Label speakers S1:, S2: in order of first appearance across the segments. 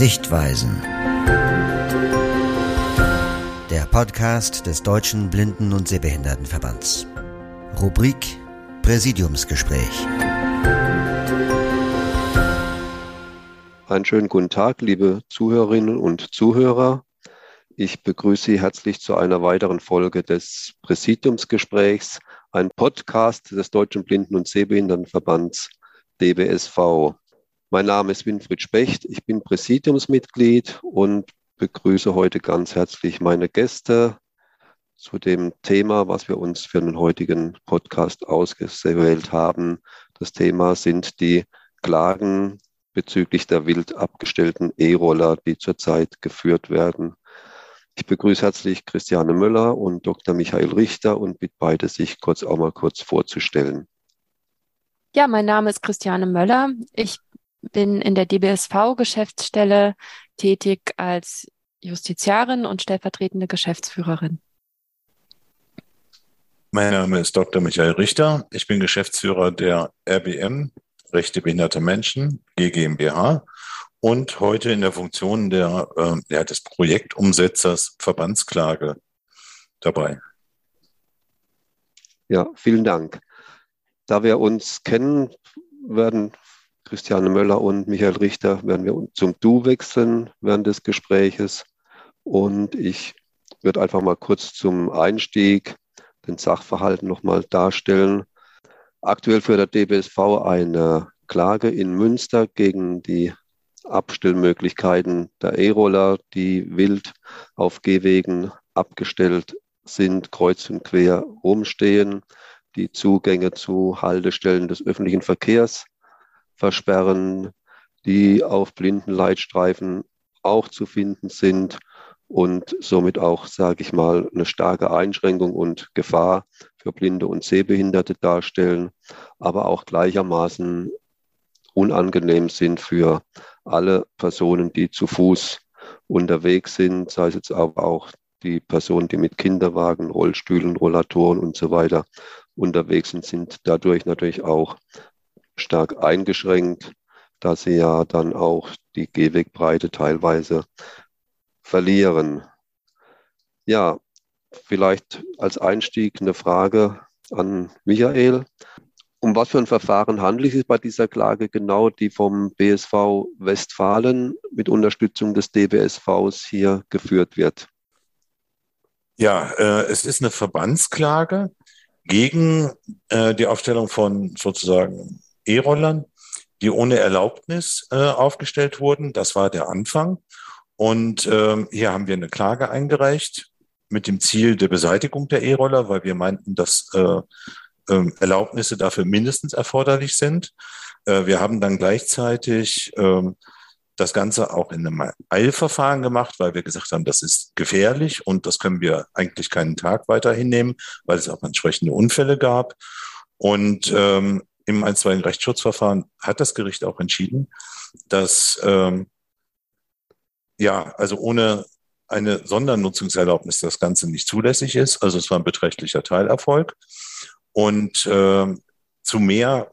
S1: Sichtweisen. Der Podcast des Deutschen Blinden- und Sehbehindertenverbands. Rubrik Präsidiumsgespräch.
S2: Einen schönen guten Tag, liebe Zuhörerinnen und Zuhörer. Ich begrüße Sie herzlich zu einer weiteren Folge des Präsidiumsgesprächs, ein Podcast des Deutschen Blinden- und Sehbehindertenverbands DBSV. Mein Name ist Winfried Specht, ich bin Präsidiumsmitglied und begrüße heute ganz herzlich meine Gäste zu dem Thema, was wir uns für den heutigen Podcast ausgewählt haben. Das Thema sind die Klagen bezüglich der wild abgestellten E-Roller, die zurzeit geführt werden. Ich begrüße herzlich Christiane Möller und Dr. Michael Richter und bitte beide, sich kurz auch mal kurz vorzustellen.
S3: Ja, mein Name ist Christiane Möller. Ich bin in der DBSV-Geschäftsstelle tätig als Justiziarin und stellvertretende Geschäftsführerin.
S4: Mein Name ist Dr. Michael Richter. Ich bin Geschäftsführer der RBM, Rechte behinderte Menschen, GmbH und heute in der Funktion der, äh, ja, des Projektumsetzers Verbandsklage dabei.
S2: Ja, vielen Dank. Da wir uns kennen, werden Christiane Möller und Michael Richter werden wir zum Du wechseln während des Gespräches. Und ich würde einfach mal kurz zum Einstieg den Sachverhalt nochmal darstellen. Aktuell führt der DBSV eine Klage in Münster gegen die Abstellmöglichkeiten der E-Roller, die wild auf Gehwegen abgestellt sind, kreuz und quer rumstehen, die Zugänge zu Haltestellen des öffentlichen Verkehrs versperren, die auf blinden Leitstreifen auch zu finden sind und somit auch, sage ich mal, eine starke Einschränkung und Gefahr für Blinde und Sehbehinderte darstellen, aber auch gleichermaßen unangenehm sind für alle Personen, die zu Fuß unterwegs sind, sei es jetzt aber auch die Personen, die mit Kinderwagen, Rollstühlen, Rollatoren und so weiter unterwegs sind, sind dadurch natürlich auch stark eingeschränkt, da sie ja dann auch die Gehwegbreite teilweise verlieren. Ja, vielleicht als Einstieg eine Frage an Michael. Um was für ein Verfahren handelt es sich bei dieser Klage genau, die vom BSV Westfalen mit Unterstützung des DBSVs hier geführt wird?
S4: Ja, äh, es ist eine Verbandsklage gegen äh, die Aufstellung von sozusagen E-Rollern, die ohne Erlaubnis äh, aufgestellt wurden. Das war der Anfang. Und ähm, hier haben wir eine Klage eingereicht mit dem Ziel der Beseitigung der E-Roller, weil wir meinten, dass äh, äh, Erlaubnisse dafür mindestens erforderlich sind. Äh, wir haben dann gleichzeitig äh, das Ganze auch in einem Eilverfahren gemacht, weil wir gesagt haben, das ist gefährlich und das können wir eigentlich keinen Tag weiter hinnehmen, weil es auch entsprechende Unfälle gab. Und ähm, im einstweiligen Rechtsschutzverfahren hat das Gericht auch entschieden, dass ähm, ja, also ohne eine Sondernutzungserlaubnis das Ganze nicht zulässig ist. Also es war ein beträchtlicher Teilerfolg. Und äh, zu mehr,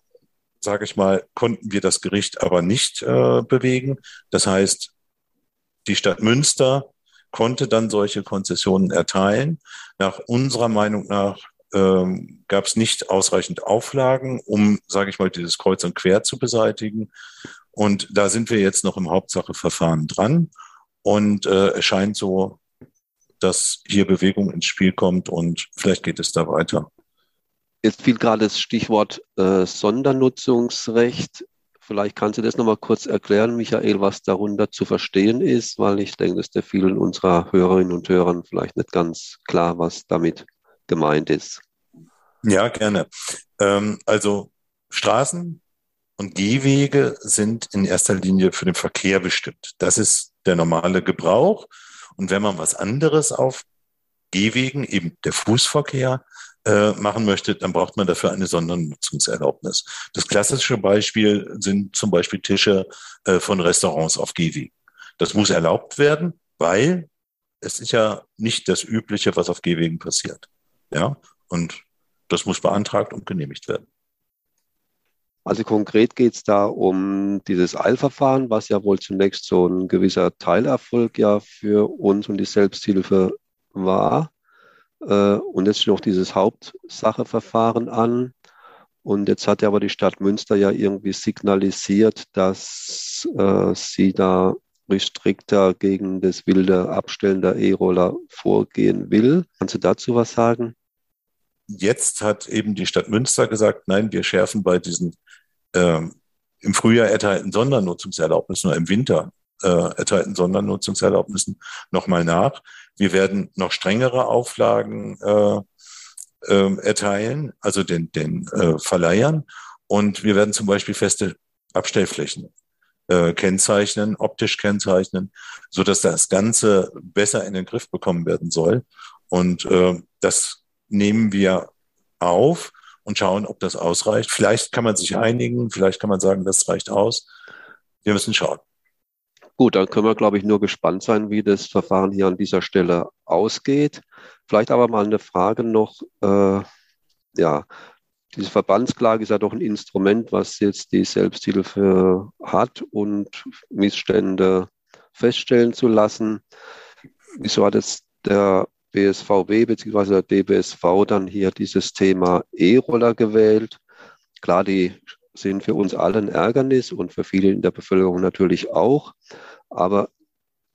S4: sage ich mal, konnten wir das Gericht aber nicht äh, bewegen. Das heißt, die Stadt Münster konnte dann solche Konzessionen erteilen. Nach unserer Meinung nach ähm, gab es nicht ausreichend Auflagen, um, sage ich mal, dieses Kreuz und Quer zu beseitigen. Und da sind wir jetzt noch im Hauptsacheverfahren dran. Und äh, es scheint so, dass hier Bewegung ins Spiel kommt und vielleicht geht es da weiter.
S2: Jetzt fiel gerade das Stichwort äh, Sondernutzungsrecht. Vielleicht kannst du das nochmal kurz erklären, Michael, was darunter zu verstehen ist, weil ich denke, dass der vielen unserer Hörerinnen und Hörern vielleicht nicht ganz klar, was damit gemeint ist.
S4: Ja, gerne. Ähm, also Straßen und Gehwege sind in erster Linie für den Verkehr bestimmt. Das ist der normale Gebrauch. Und wenn man was anderes auf Gehwegen, eben der Fußverkehr, äh, machen möchte, dann braucht man dafür eine Sondernutzungserlaubnis. Das klassische Beispiel sind zum Beispiel Tische äh, von Restaurants auf Gehwegen. Das muss erlaubt werden, weil es ist ja nicht das Übliche, was auf Gehwegen passiert. Ja, und das muss beantragt und genehmigt werden.
S2: Also konkret geht es da um dieses Eilverfahren, was ja wohl zunächst so ein gewisser Teilerfolg ja für uns und die Selbsthilfe war. Äh, und jetzt steht noch dieses Hauptsacheverfahren an. Und jetzt hat ja aber die Stadt Münster ja irgendwie signalisiert, dass äh, sie da strikter gegen das wilde Abstellen der E-Roller vorgehen will. Kannst du dazu was sagen?
S4: Jetzt hat eben die Stadt Münster gesagt, nein, wir schärfen bei diesen ähm, im Frühjahr erteilten Sondernutzungserlaubnissen oder im Winter äh, erteilten Sondernutzungserlaubnissen nochmal nach. Wir werden noch strengere Auflagen äh, äh, erteilen, also den, den äh, Verleihern. Und wir werden zum Beispiel feste Abstellflächen äh, kennzeichnen, optisch kennzeichnen, so dass das Ganze besser in den Griff bekommen werden soll. Und äh, das nehmen wir auf und schauen, ob das ausreicht. Vielleicht kann man sich einigen, vielleicht kann man sagen, das reicht aus. Wir müssen schauen.
S2: Gut, dann können wir, glaube ich, nur gespannt sein, wie das Verfahren hier an dieser Stelle ausgeht. Vielleicht aber mal eine Frage noch. Äh, ja, diese Verbandsklage ist ja doch ein Instrument, was jetzt die Selbsthilfe hat und Missstände feststellen zu lassen. Wieso hat jetzt der BSVW bzw. der DBSV dann hier dieses Thema E-Roller gewählt? Klar, die sind für uns alle ein Ärgernis und für viele in der Bevölkerung natürlich auch. Aber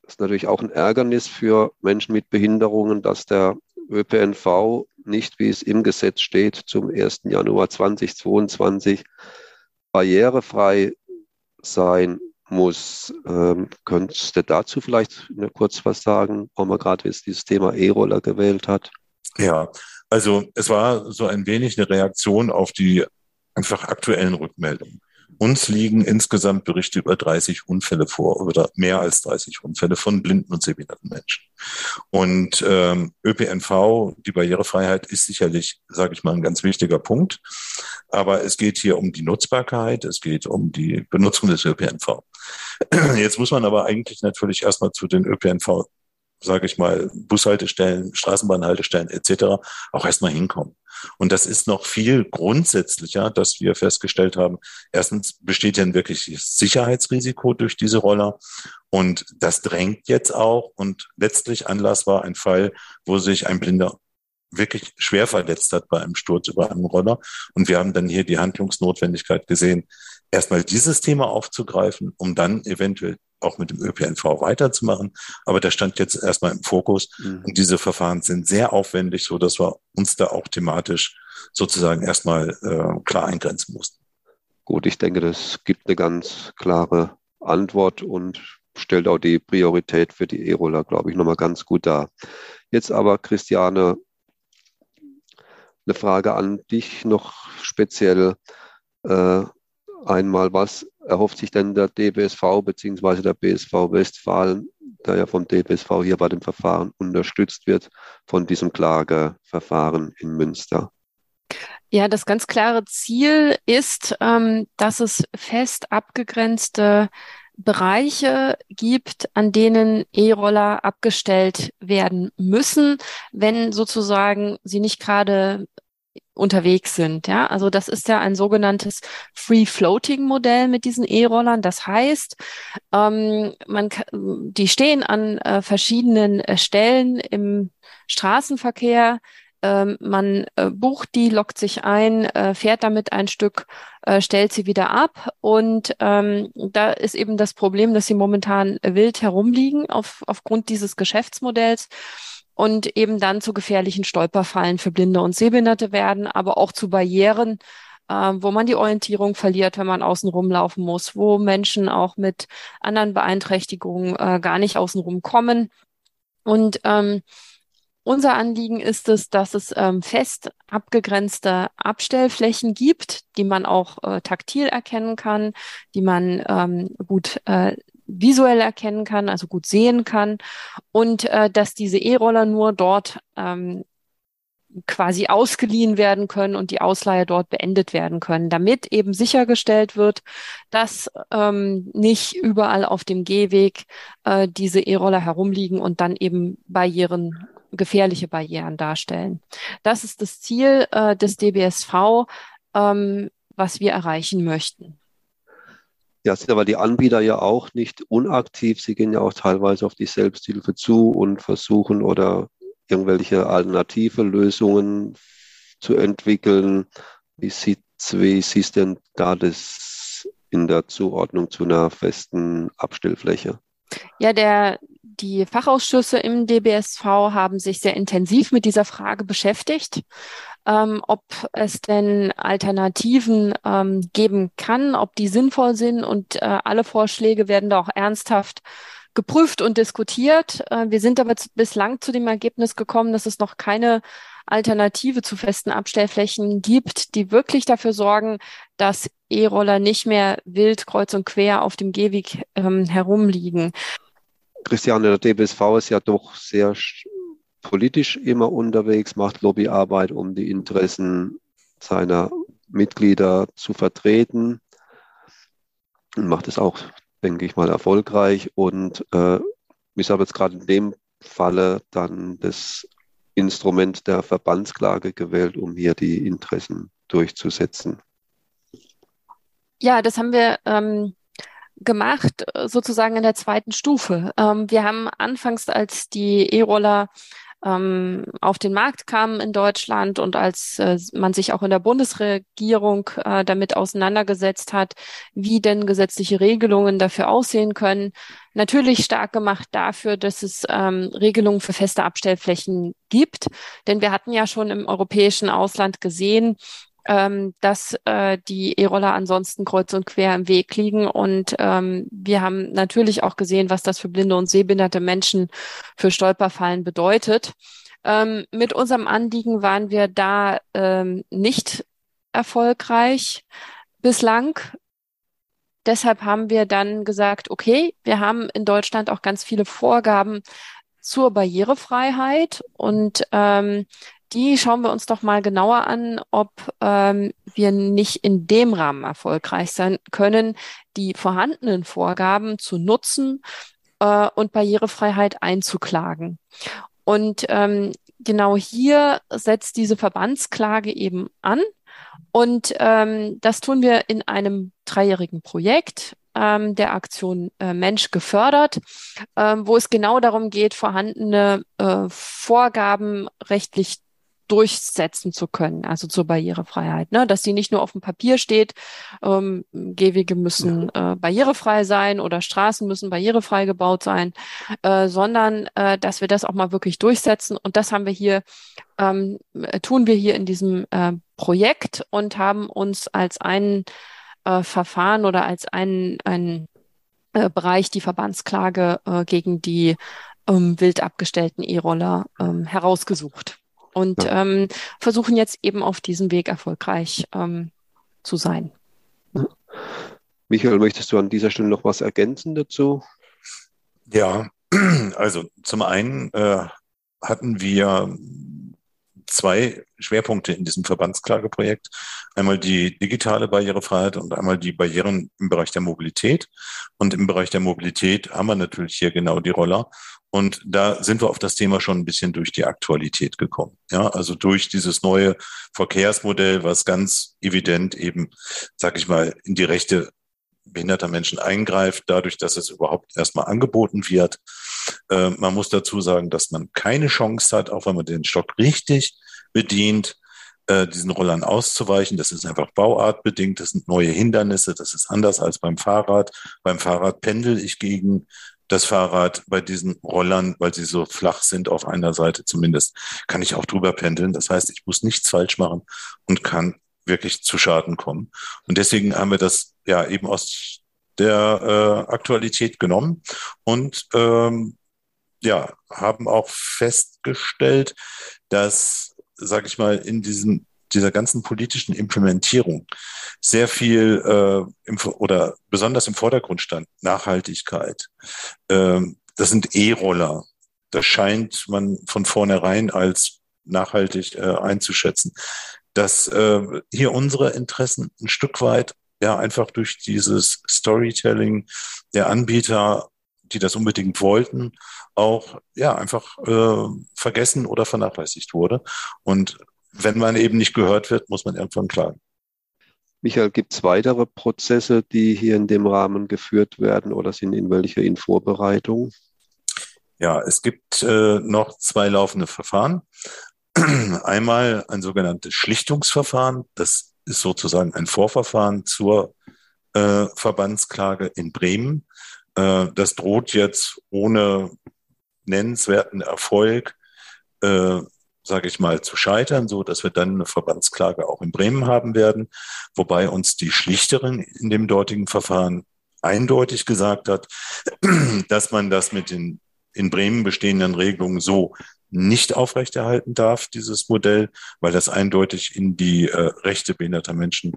S2: es ist natürlich auch ein Ärgernis für Menschen mit Behinderungen, dass der ÖPNV nicht, wie es im Gesetz steht, zum 1. Januar 2022 barrierefrei sein muss. Ähm, könntest du dazu vielleicht kurz was sagen, warum man gerade jetzt dieses Thema E-Roller gewählt hat?
S4: Ja, also es war so ein wenig eine Reaktion auf die einfach aktuellen Rückmeldungen. Uns liegen insgesamt Berichte über 30 Unfälle vor, oder mehr als 30 Unfälle von blinden und sehbehinderten Menschen. Und ähm, ÖPNV, die Barrierefreiheit ist sicherlich, sage ich mal, ein ganz wichtiger Punkt. Aber es geht hier um die Nutzbarkeit, es geht um die Benutzung des ÖPNV. Jetzt muss man aber eigentlich natürlich erstmal zu den ÖPNV sage ich mal, Bushaltestellen, Straßenbahnhaltestellen etc. auch erstmal hinkommen. Und das ist noch viel grundsätzlicher, dass wir festgestellt haben, erstens besteht ja ein wirkliches Sicherheitsrisiko durch diese Roller. Und das drängt jetzt auch. Und letztlich Anlass war ein Fall, wo sich ein Blinder wirklich schwer verletzt hat bei einem Sturz über einen Roller. Und wir haben dann hier die Handlungsnotwendigkeit gesehen, erstmal dieses Thema aufzugreifen, um dann eventuell auch mit dem ÖPNV weiterzumachen. Aber der stand jetzt erstmal im Fokus. Mhm. Und diese Verfahren sind sehr aufwendig, so dass wir uns da auch thematisch sozusagen erstmal äh, klar eingrenzen mussten.
S2: Gut, ich denke, das gibt eine ganz klare Antwort und stellt auch die Priorität für die E-Roller, glaube ich, nochmal ganz gut dar. Jetzt aber, Christiane, eine Frage an dich noch speziell. Äh, einmal, was erhofft sich denn der DBSV bzw. der BSV Westfalen, der ja vom DBSV hier bei dem Verfahren unterstützt wird, von diesem Klageverfahren in Münster?
S3: Ja, das ganz klare Ziel ist, ähm, dass es fest abgegrenzte Bereiche gibt, an denen E-Roller abgestellt werden müssen, wenn sozusagen sie nicht gerade unterwegs sind. Ja, also das ist ja ein sogenanntes Free-Floating-Modell mit diesen E-Rollern. Das heißt, ähm, man, die stehen an äh, verschiedenen äh, Stellen im Straßenverkehr. Ähm, man äh, bucht die, lockt sich ein, äh, fährt damit ein Stück, äh, stellt sie wieder ab. Und ähm, da ist eben das Problem, dass sie momentan wild herumliegen auf, aufgrund dieses Geschäftsmodells und eben dann zu gefährlichen Stolperfallen für Blinde und Sehbehinderte werden, aber auch zu Barrieren, äh, wo man die Orientierung verliert, wenn man außen rumlaufen muss, wo Menschen auch mit anderen Beeinträchtigungen äh, gar nicht außenrum kommen. Und ähm, unser Anliegen ist es, dass es ähm, fest abgegrenzte Abstellflächen gibt, die man auch äh, taktil erkennen kann, die man ähm, gut äh, visuell erkennen kann, also gut sehen kann und äh, dass diese E-Roller nur dort ähm, quasi ausgeliehen werden können und die Ausleihe dort beendet werden können, damit eben sichergestellt wird, dass ähm, nicht überall auf dem Gehweg äh, diese E-Roller herumliegen und dann eben Barrieren, gefährliche Barrieren darstellen. Das ist das Ziel äh, des DBSV. Ähm, was wir erreichen möchten.
S2: Ja, sind aber die Anbieter ja auch nicht unaktiv. Sie gehen ja auch teilweise auf die Selbsthilfe zu und versuchen oder irgendwelche alternative Lösungen zu entwickeln. Wie sieht wie siehst denn da das in der Zuordnung zu einer festen Abstellfläche?
S3: Ja, der, die Fachausschüsse im DBSV haben sich sehr intensiv mit dieser Frage beschäftigt, ähm, ob es denn Alternativen ähm, geben kann, ob die sinnvoll sind und äh, alle Vorschläge werden da auch ernsthaft geprüft und diskutiert. Äh, wir sind aber bislang zu dem Ergebnis gekommen, dass es noch keine Alternative zu festen Abstellflächen gibt, die wirklich dafür sorgen, dass E-Roller nicht mehr wild kreuz und quer auf dem Gehweg ähm, herumliegen.
S2: Christiane, der DBSV ist ja doch sehr politisch immer unterwegs, macht Lobbyarbeit, um die Interessen seiner Mitglieder zu vertreten und macht es auch, denke ich mal, erfolgreich. Und äh, ich habe jetzt gerade in dem Falle dann das Instrument der Verbandsklage gewählt, um hier die Interessen durchzusetzen.
S3: Ja, das haben wir ähm, gemacht, sozusagen in der zweiten Stufe. Ähm, wir haben anfangs, als die E-Roller ähm, auf den Markt kamen in Deutschland und als äh, man sich auch in der Bundesregierung äh, damit auseinandergesetzt hat, wie denn gesetzliche Regelungen dafür aussehen können, natürlich stark gemacht dafür, dass es ähm, Regelungen für feste Abstellflächen gibt. Denn wir hatten ja schon im europäischen Ausland gesehen, ähm, dass äh, die E-Roller ansonsten kreuz und quer im Weg liegen. Und ähm, wir haben natürlich auch gesehen, was das für blinde und sehbehinderte Menschen für Stolperfallen bedeutet. Ähm, mit unserem Anliegen waren wir da ähm, nicht erfolgreich bislang. Deshalb haben wir dann gesagt, okay, wir haben in Deutschland auch ganz viele Vorgaben zur Barrierefreiheit und ähm, die schauen wir uns doch mal genauer an, ob ähm, wir nicht in dem Rahmen erfolgreich sein können, die vorhandenen Vorgaben zu nutzen äh, und Barrierefreiheit einzuklagen. Und ähm, genau hier setzt diese Verbandsklage eben an. Und ähm, das tun wir in einem dreijährigen Projekt ähm, der Aktion äh, Mensch gefördert, ähm, wo es genau darum geht, vorhandene äh, Vorgaben rechtlich durchsetzen zu können, also zur Barrierefreiheit, ne? dass sie nicht nur auf dem Papier steht, ähm, Gehwege müssen äh, barrierefrei sein oder Straßen müssen barrierefrei gebaut sein, äh, sondern äh, dass wir das auch mal wirklich durchsetzen. Und das haben wir hier, ähm, tun wir hier in diesem äh, Projekt und haben uns als ein äh, Verfahren oder als einen, einen äh, Bereich die Verbandsklage äh, gegen die ähm, wild abgestellten E-Roller ähm, herausgesucht und ja. ähm, versuchen jetzt eben auf diesem Weg erfolgreich ähm, zu sein.
S2: Michael, möchtest du an dieser Stelle noch was ergänzen dazu?
S4: Ja, also zum einen äh, hatten wir zwei Schwerpunkte in diesem Verbandsklageprojekt. Einmal die digitale Barrierefreiheit und einmal die Barrieren im Bereich der Mobilität. Und im Bereich der Mobilität haben wir natürlich hier genau die Roller. Und da sind wir auf das Thema schon ein bisschen durch die Aktualität gekommen. Ja, also durch dieses neue Verkehrsmodell, was ganz evident eben, sag ich mal, in die Rechte behinderter Menschen eingreift, dadurch, dass es überhaupt erstmal angeboten wird. Äh, man muss dazu sagen, dass man keine Chance hat, auch wenn man den Stock richtig bedient, äh, diesen Rollern auszuweichen. Das ist einfach bauartbedingt, das sind neue Hindernisse, das ist anders als beim Fahrrad. Beim Fahrrad pendel ich gegen das Fahrrad bei diesen Rollern, weil sie so flach sind auf einer Seite zumindest, kann ich auch drüber pendeln. Das heißt, ich muss nichts falsch machen und kann wirklich zu Schaden kommen. Und deswegen haben wir das ja eben aus der äh, Aktualität genommen und ähm, ja, haben auch festgestellt, dass, sage ich mal, in diesem dieser ganzen politischen Implementierung sehr viel äh, im, oder besonders im Vordergrund stand Nachhaltigkeit. Ähm, das sind E-Roller. Das scheint man von vornherein als nachhaltig äh, einzuschätzen. Dass äh, hier unsere Interessen ein Stück weit ja einfach durch dieses Storytelling der Anbieter, die das unbedingt wollten, auch ja einfach äh, vergessen oder vernachlässigt wurde. Und wenn man eben nicht gehört wird, muss man irgendwann klagen.
S2: Michael, gibt es weitere Prozesse, die hier in dem Rahmen geführt werden oder sind in welcher in Vorbereitung?
S4: Ja, es gibt äh, noch zwei laufende Verfahren. Einmal ein sogenanntes Schlichtungsverfahren. Das ist sozusagen ein Vorverfahren zur äh, Verbandsklage in Bremen. Äh, das droht jetzt ohne nennenswerten Erfolg, äh, sage ich mal, zu scheitern, so dass wir dann eine Verbandsklage auch in Bremen haben werden, wobei uns die Schlichterin in dem dortigen Verfahren eindeutig gesagt hat, dass man das mit den in Bremen bestehenden Regelungen so nicht aufrechterhalten darf, dieses Modell, weil das eindeutig in die äh, Rechte behinderter Menschen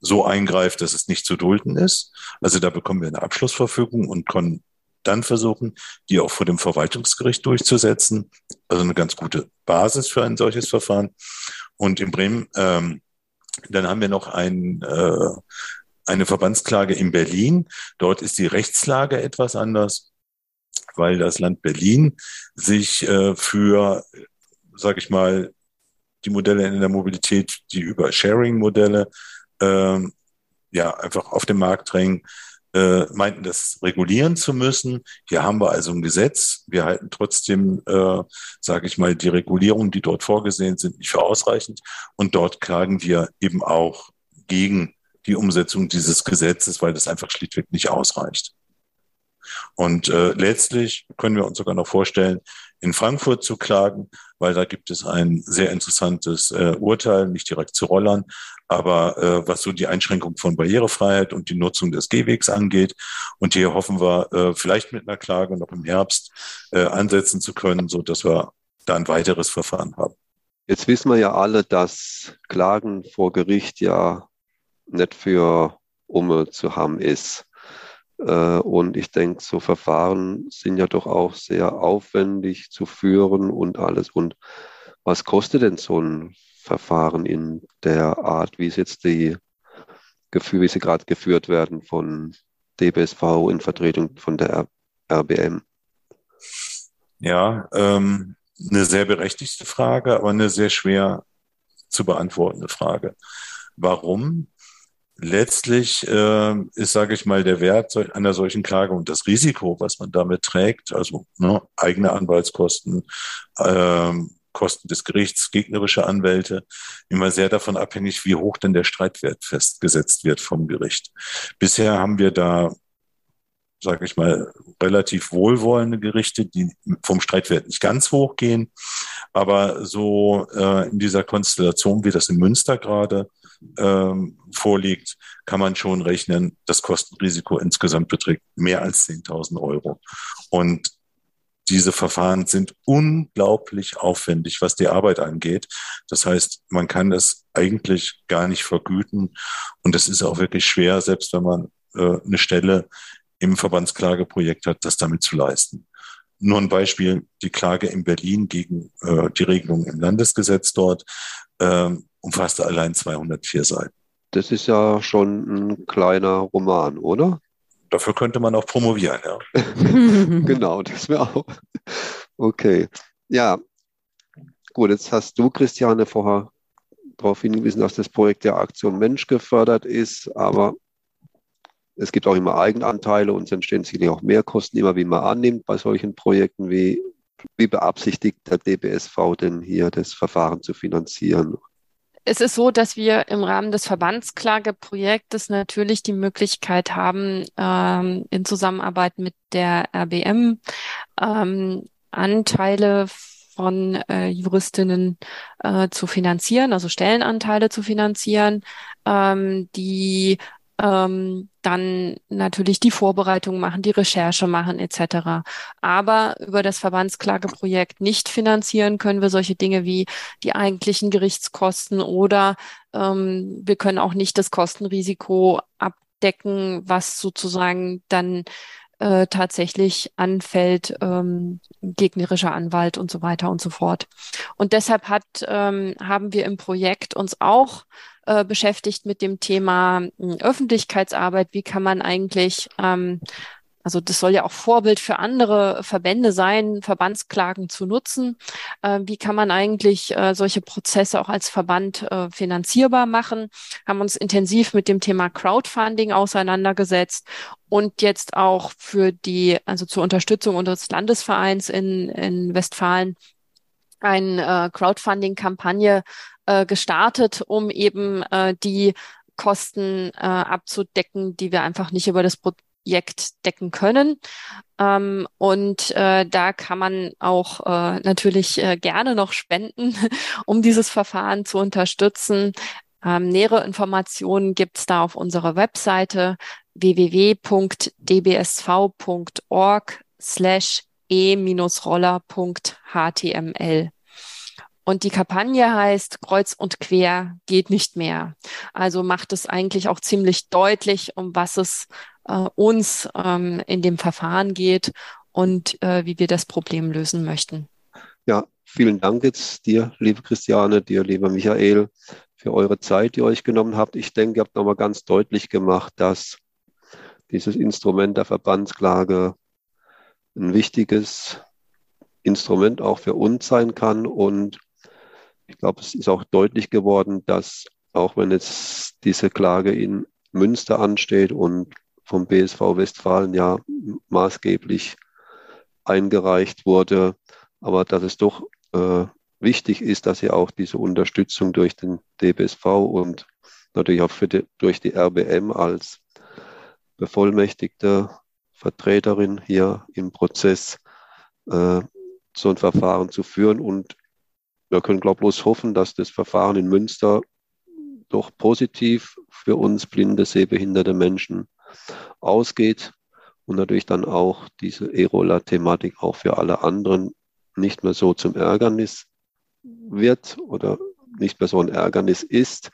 S4: so eingreift, dass es nicht zu dulden ist. Also da bekommen wir eine Abschlussverfügung und können dann versuchen, die auch vor dem Verwaltungsgericht durchzusetzen. Also eine ganz gute Basis für ein solches Verfahren. Und in Bremen, ähm, dann haben wir noch ein, äh, eine Verbandsklage in Berlin. Dort ist die Rechtslage etwas anders, weil das Land Berlin sich äh, für, sage ich mal, die Modelle in der Mobilität, die über Sharing-Modelle äh, ja einfach auf den Markt drängen, äh, meinten, das regulieren zu müssen. Hier haben wir also ein Gesetz. Wir halten trotzdem, äh, sage ich mal, die Regulierungen, die dort vorgesehen sind, nicht für ausreichend. Und dort klagen wir eben auch gegen die Umsetzung dieses Gesetzes, weil das einfach schlichtweg nicht ausreicht. Und äh, letztlich können wir uns sogar noch vorstellen, in Frankfurt zu klagen, weil da gibt es ein sehr interessantes äh, Urteil, nicht direkt zu Rollern, aber äh, was so die Einschränkung von Barrierefreiheit und die Nutzung des Gehwegs angeht. Und hier hoffen wir, äh, vielleicht mit einer Klage noch im Herbst äh, ansetzen zu können, so dass wir da ein weiteres Verfahren haben.
S2: Jetzt wissen wir ja alle, dass Klagen vor Gericht ja nicht für Umme zu haben ist. Äh, und ich denke, so Verfahren sind ja doch auch sehr aufwendig zu führen und alles. Und was kostet denn so ein Verfahren in der Art, wie es jetzt die Gefühle, wie sie gerade geführt werden von DBSV in Vertretung von der RBM?
S4: Ja, ähm, eine sehr berechtigte Frage, aber eine sehr schwer zu beantwortende Frage. Warum? Letztlich äh, ist, sage ich mal, der Wert einer solchen Klage und das Risiko, was man damit trägt, also ne, eigene Anwaltskosten, äh, Kosten des Gerichts, gegnerische Anwälte, immer sehr davon abhängig, wie hoch denn der Streitwert festgesetzt wird vom Gericht. Bisher haben wir da, sage ich mal, relativ wohlwollende Gerichte, die vom Streitwert nicht ganz hoch gehen, aber so äh, in dieser Konstellation, wie das in Münster gerade ähm, vorliegt, kann man schon rechnen, das Kostenrisiko insgesamt beträgt mehr als 10.000 Euro. Und diese Verfahren sind unglaublich aufwendig, was die Arbeit angeht. Das heißt, man kann es eigentlich gar nicht vergüten. Und es ist auch wirklich schwer, selbst wenn man äh, eine Stelle im Verbandsklageprojekt hat, das damit zu leisten. Nur ein Beispiel, die Klage in Berlin gegen äh, die Regelung im Landesgesetz dort. Ähm, umfasste allein 204 Seiten.
S2: Das ist ja schon ein kleiner Roman, oder?
S4: Dafür könnte man auch promovieren, ja.
S2: genau, das wäre auch. Okay. Ja, gut, jetzt hast du, Christiane, vorher darauf hingewiesen, dass das Projekt der Aktion Mensch gefördert ist, aber es gibt auch immer Eigenanteile und es entstehen sicherlich auch Mehrkosten, immer wie man annimmt bei solchen Projekten. Wie, wie beabsichtigt der DBSV denn hier das Verfahren zu finanzieren?
S3: Es ist so, dass wir im Rahmen des Verbandsklageprojektes natürlich die Möglichkeit haben, ähm, in Zusammenarbeit mit der RBM ähm, Anteile von äh, Juristinnen äh, zu finanzieren, also Stellenanteile zu finanzieren, ähm, die ähm, dann natürlich die Vorbereitung machen, die Recherche machen etc. Aber über das Verbandsklageprojekt nicht finanzieren können wir solche Dinge wie die eigentlichen Gerichtskosten oder ähm, wir können auch nicht das Kostenrisiko abdecken, was sozusagen dann äh, tatsächlich anfällt, ähm, gegnerischer Anwalt und so weiter und so fort. Und deshalb hat, ähm, haben wir im Projekt uns auch äh, beschäftigt mit dem Thema äh, Öffentlichkeitsarbeit. Wie kann man eigentlich ähm, also das soll ja auch Vorbild für andere Verbände sein, Verbandsklagen zu nutzen. Äh, wie kann man eigentlich äh, solche Prozesse auch als Verband äh, finanzierbar machen? Haben uns intensiv mit dem Thema Crowdfunding auseinandergesetzt und jetzt auch für die, also zur Unterstützung unseres Landesvereins in, in Westfalen eine äh, Crowdfunding-Kampagne äh, gestartet, um eben äh, die Kosten äh, abzudecken, die wir einfach nicht über das Projekt decken können. Ähm, und äh, da kann man auch äh, natürlich äh, gerne noch spenden, um dieses Verfahren zu unterstützen. Ähm, nähere Informationen gibt's da auf unserer Webseite www.dbsv.org slash e-roller.html. Und die Kampagne heißt Kreuz und Quer geht nicht mehr. Also macht es eigentlich auch ziemlich deutlich, um was es äh, uns ähm, in dem Verfahren geht und äh, wie wir das Problem lösen möchten.
S2: Ja, vielen Dank jetzt dir, liebe Christiane, dir, lieber Michael, für eure Zeit, die ihr euch genommen habt. Ich denke, ihr habt nochmal ganz deutlich gemacht, dass dieses Instrument der Verbandsklage ein wichtiges Instrument auch für uns sein kann. Und ich glaube, es ist auch deutlich geworden, dass auch wenn jetzt diese Klage in Münster ansteht und vom BSV Westfalen ja maßgeblich eingereicht wurde, aber dass es doch äh, wichtig ist, dass ja auch diese Unterstützung durch den DBSV und natürlich auch die, durch die RBM als bevollmächtigte Vertreterin hier im Prozess äh, so ein Verfahren zu führen. Und wir können, bloß hoffen, dass das Verfahren in Münster doch positiv für uns blinde, sehbehinderte Menschen ausgeht und natürlich dann auch diese E-Roller-Thematik auch für alle anderen nicht mehr so zum Ärgernis wird oder nicht mehr so ein Ärgernis ist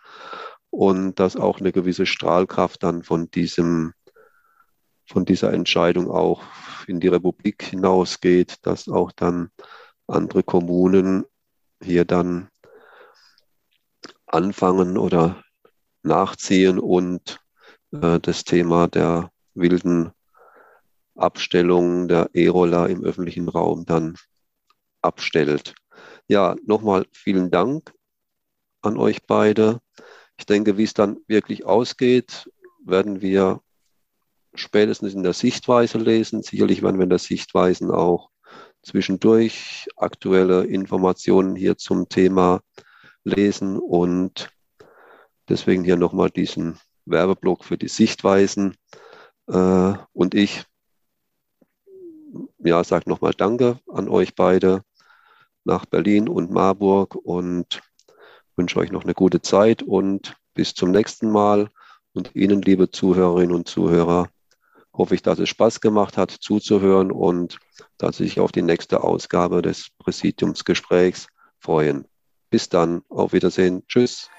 S2: und dass auch eine gewisse Strahlkraft dann von diesem von dieser Entscheidung auch in die Republik hinausgeht, dass auch dann andere Kommunen hier dann anfangen oder nachziehen und äh, das Thema der wilden Abstellung der E-Roller im öffentlichen Raum dann abstellt. Ja, nochmal vielen Dank an euch beide. Ich denke, wie es dann wirklich ausgeht, werden wir spätestens in der Sichtweise lesen. Sicherlich werden wir in der Sichtweisen auch zwischendurch aktuelle Informationen hier zum Thema lesen und deswegen hier nochmal diesen Werbeblock für die Sichtweisen. Äh, und ich ja, sage nochmal Danke an euch beide nach Berlin und Marburg und wünsche euch noch eine gute Zeit und bis zum nächsten Mal. Und Ihnen, liebe Zuhörerinnen und Zuhörer, hoffe ich, dass es Spaß gemacht hat, zuzuhören und dass Sie sich auf die nächste Ausgabe des Präsidiumsgesprächs freuen. Bis dann, auf Wiedersehen, tschüss.